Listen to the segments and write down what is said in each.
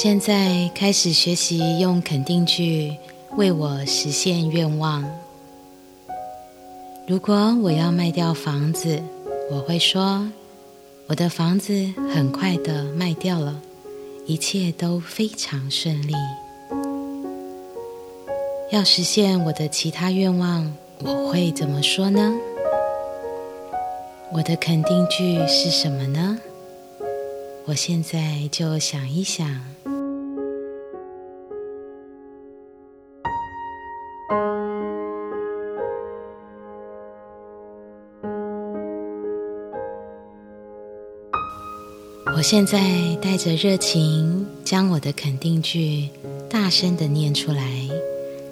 现在开始学习用肯定句为我实现愿望。如果我要卖掉房子，我会说：“我的房子很快的卖掉了，一切都非常顺利。”要实现我的其他愿望，我会怎么说呢？我的肯定句是什么呢？我现在就想一想。我现在带着热情，将我的肯定句大声的念出来，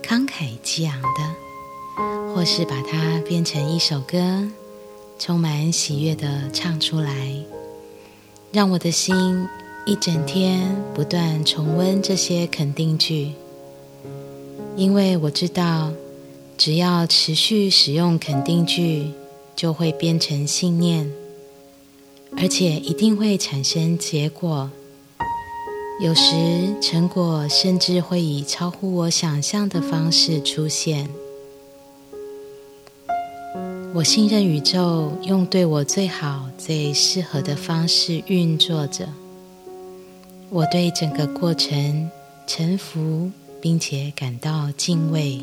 慷慨激昂的，或是把它变成一首歌，充满喜悦的唱出来，让我的心一整天不断重温这些肯定句，因为我知道，只要持续使用肯定句，就会变成信念。而且一定会产生结果，有时成果甚至会以超乎我想象的方式出现。我信任宇宙用对我最好、最适合的方式运作着。我对整个过程臣服，并且感到敬畏。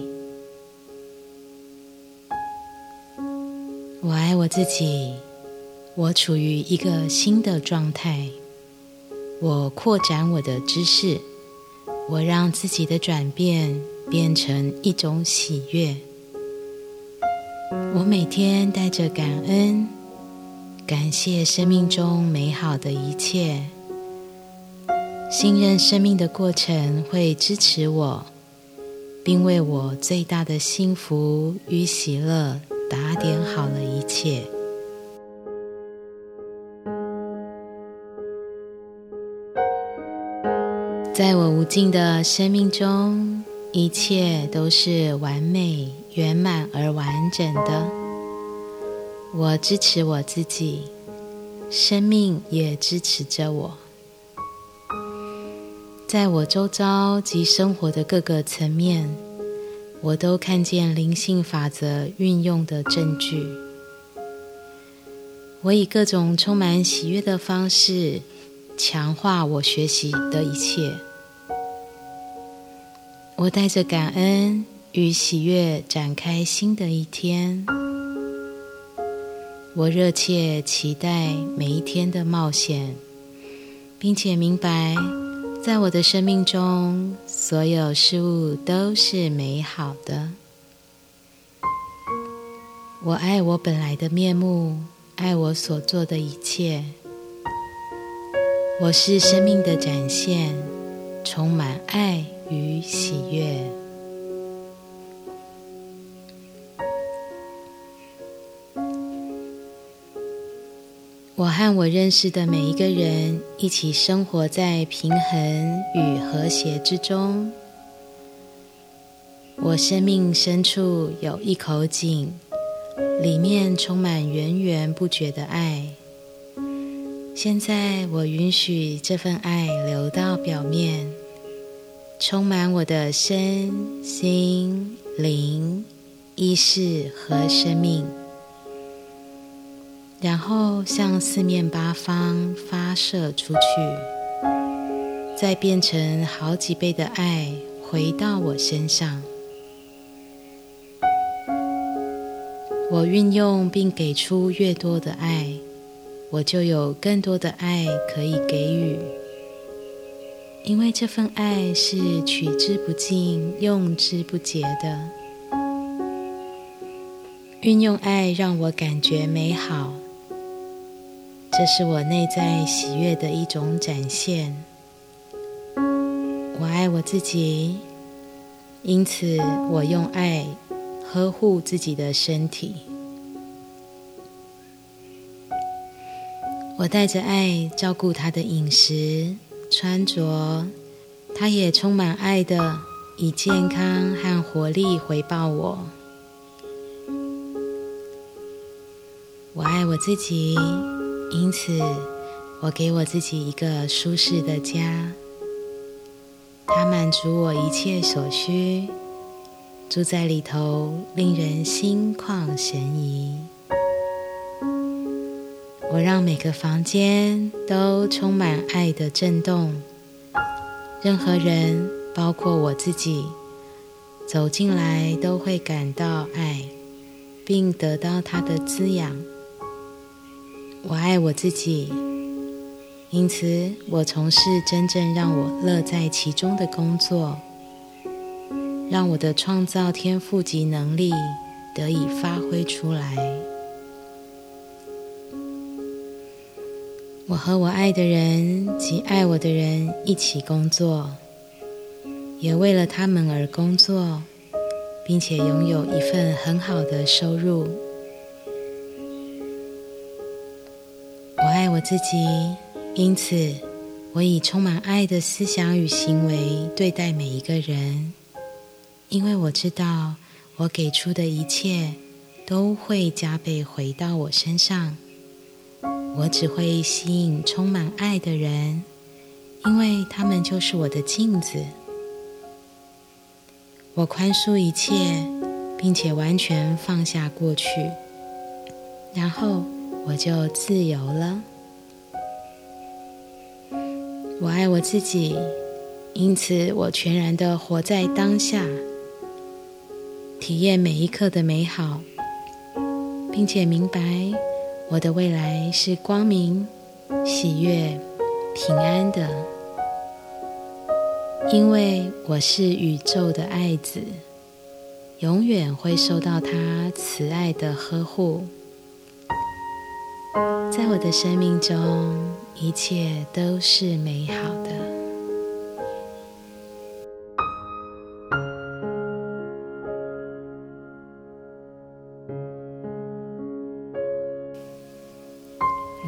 我爱我自己。我处于一个新的状态，我扩展我的知识，我让自己的转变变成一种喜悦。我每天带着感恩，感谢生命中美好的一切，信任生命的过程会支持我，并为我最大的幸福与喜乐打点好了一切。在我无尽的生命中，一切都是完美、圆满而完整的。我支持我自己，生命也支持着我。在我周遭及生活的各个层面，我都看见灵性法则运用的证据。我以各种充满喜悦的方式。强化我学习的一切。我带着感恩与喜悦展开新的一天。我热切期待每一天的冒险，并且明白，在我的生命中，所有事物都是美好的。我爱我本来的面目，爱我所做的一切。我是生命的展现，充满爱与喜悦。我和我认识的每一个人一起生活在平衡与和谐之中。我生命深处有一口井，里面充满源源不绝的爱。现在，我允许这份爱流到表面，充满我的身心灵、意识和生命，然后向四面八方发射出去，再变成好几倍的爱回到我身上。我运用并给出越多的爱。我就有更多的爱可以给予，因为这份爱是取之不尽、用之不竭的。运用爱让我感觉美好，这是我内在喜悦的一种展现。我爱我自己，因此我用爱呵护自己的身体。我带着爱照顾他的饮食、穿着，他也充满爱的以健康和活力回报我。我爱我自己，因此我给我自己一个舒适的家。它满足我一切所需，住在里头，令人心旷神怡。我让每个房间都充满爱的震动，任何人，包括我自己，走进来都会感到爱，并得到它的滋养。我爱我自己，因此我从事真正让我乐在其中的工作，让我的创造天赋及能力得以发挥出来。我和我爱的人及爱我的人一起工作，也为了他们而工作，并且拥有一份很好的收入。我爱我自己，因此我以充满爱的思想与行为对待每一个人，因为我知道我给出的一切都会加倍回到我身上。我只会吸引充满爱的人，因为他们就是我的镜子。我宽恕一切，并且完全放下过去，然后我就自由了。我爱我自己，因此我全然的活在当下，体验每一刻的美好，并且明白。我的未来是光明、喜悦、平安的，因为我是宇宙的爱子，永远会受到他慈爱的呵护。在我的生命中，一切都是美好的。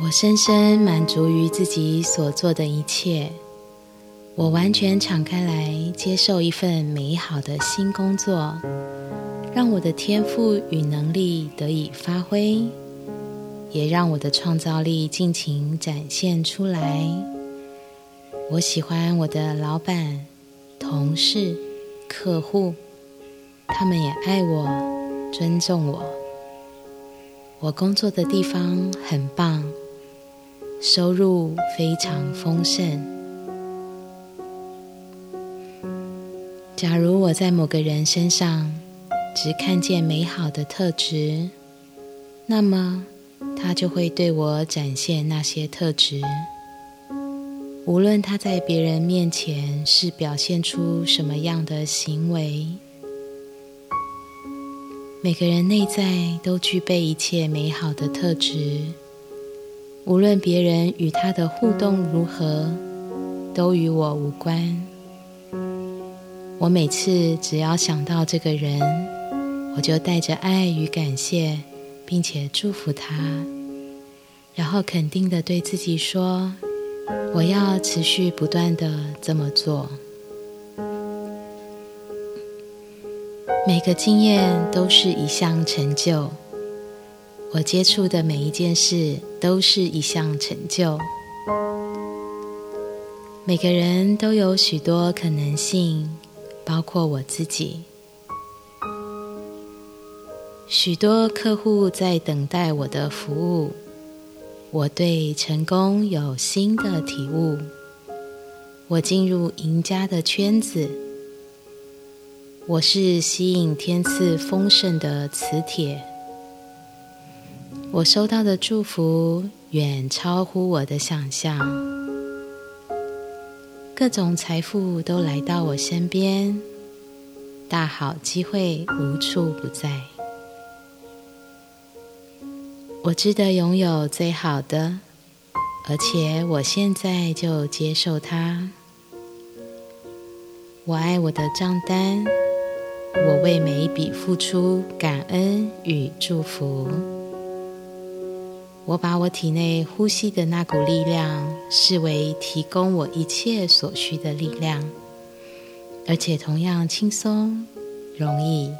我深深满足于自己所做的一切，我完全敞开来接受一份美好的新工作，让我的天赋与能力得以发挥，也让我的创造力尽情展现出来。我喜欢我的老板、同事、客户，他们也爱我、尊重我。我工作的地方很棒。收入非常丰盛。假如我在某个人身上只看见美好的特质，那么他就会对我展现那些特质。无论他在别人面前是表现出什么样的行为，每个人内在都具备一切美好的特质。无论别人与他的互动如何，都与我无关。我每次只要想到这个人，我就带着爱与感谢，并且祝福他，然后肯定的对自己说：“我要持续不断的这么做。”每个经验都是一项成就。我接触的每一件事都是一项成就。每个人都有许多可能性，包括我自己。许多客户在等待我的服务。我对成功有新的体悟。我进入赢家的圈子。我是吸引天赐丰盛的磁铁。我收到的祝福远超乎我的想象，各种财富都来到我身边，大好机会无处不在。我值得拥有最好的，而且我现在就接受它。我爱我的账单，我为每一笔付出感恩与祝福。我把我体内呼吸的那股力量视为提供我一切所需的力量，而且同样轻松容易。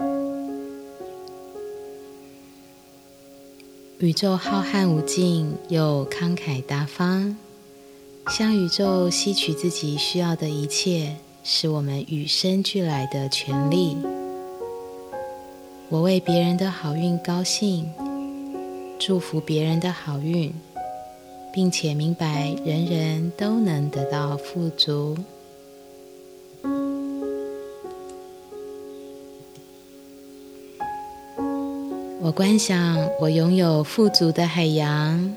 宇宙浩瀚无尽又慷慨大方，向宇宙吸取自己需要的一切，是我们与生俱来的权利。我为别人的好运高兴，祝福别人的好运，并且明白人人都能得到富足。我观想我拥有富足的海洋，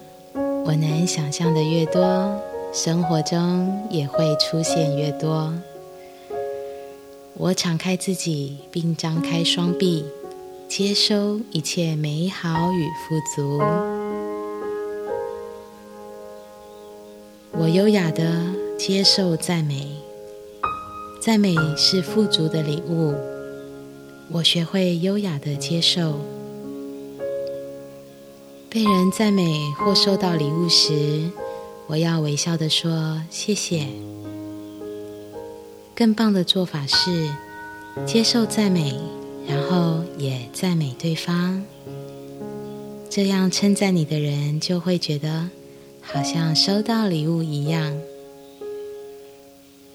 我能想象的越多，生活中也会出现越多。我敞开自己，并张开双臂。接收一切美好与富足。我优雅的接受赞美，赞美是富足的礼物。我学会优雅的接受。被人赞美或收到礼物时，我要微笑的说谢谢。更棒的做法是接受赞美。然后也赞美对方，这样称赞你的人就会觉得好像收到礼物一样。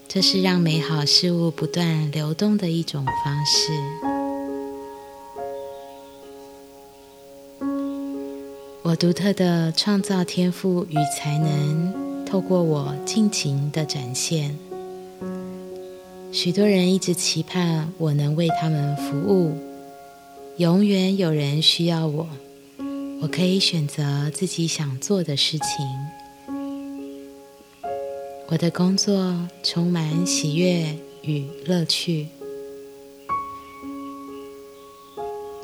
这是让美好事物不断流动的一种方式。我独特的创造天赋与才能，透过我尽情的展现。许多人一直期盼我能为他们服务，永远有人需要我，我可以选择自己想做的事情。我的工作充满喜悦与乐趣。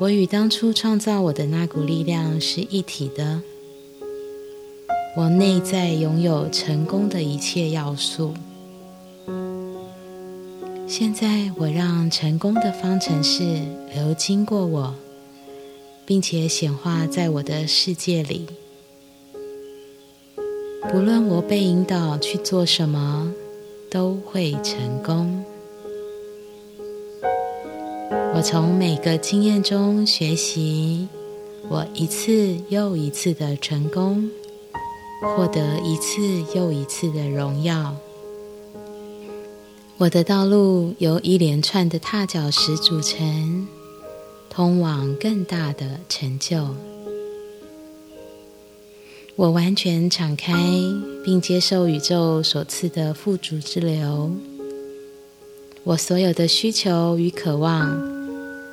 我与当初创造我的那股力量是一体的。我内在拥有成功的一切要素。现在，我让成功的方程式流经过我，并且显化在我的世界里。不论我被引导去做什么，都会成功。我从每个经验中学习，我一次又一次的成功，获得一次又一次的荣耀。我的道路由一连串的踏脚石组成，通往更大的成就。我完全敞开，并接受宇宙所赐的富足之流。我所有的需求与渴望，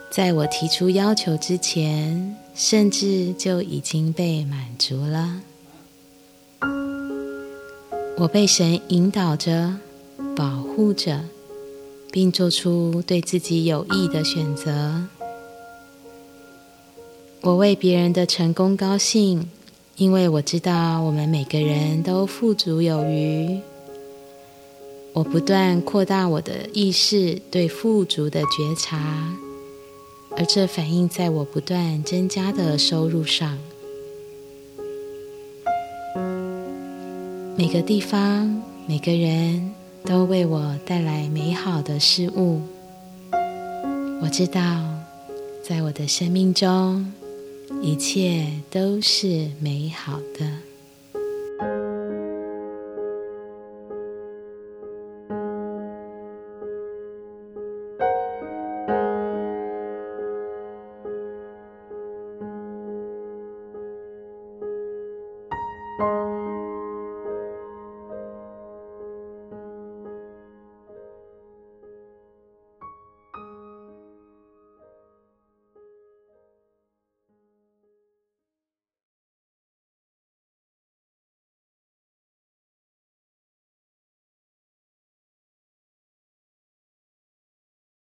在我提出要求之前，甚至就已经被满足了。我被神引导着。保护着，并做出对自己有益的选择。我为别人的成功高兴，因为我知道我们每个人都富足有余。我不断扩大我的意识对富足的觉察，而这反映在我不断增加的收入上。每个地方，每个人。都为我带来美好的事物。我知道，在我的生命中，一切都是美好的。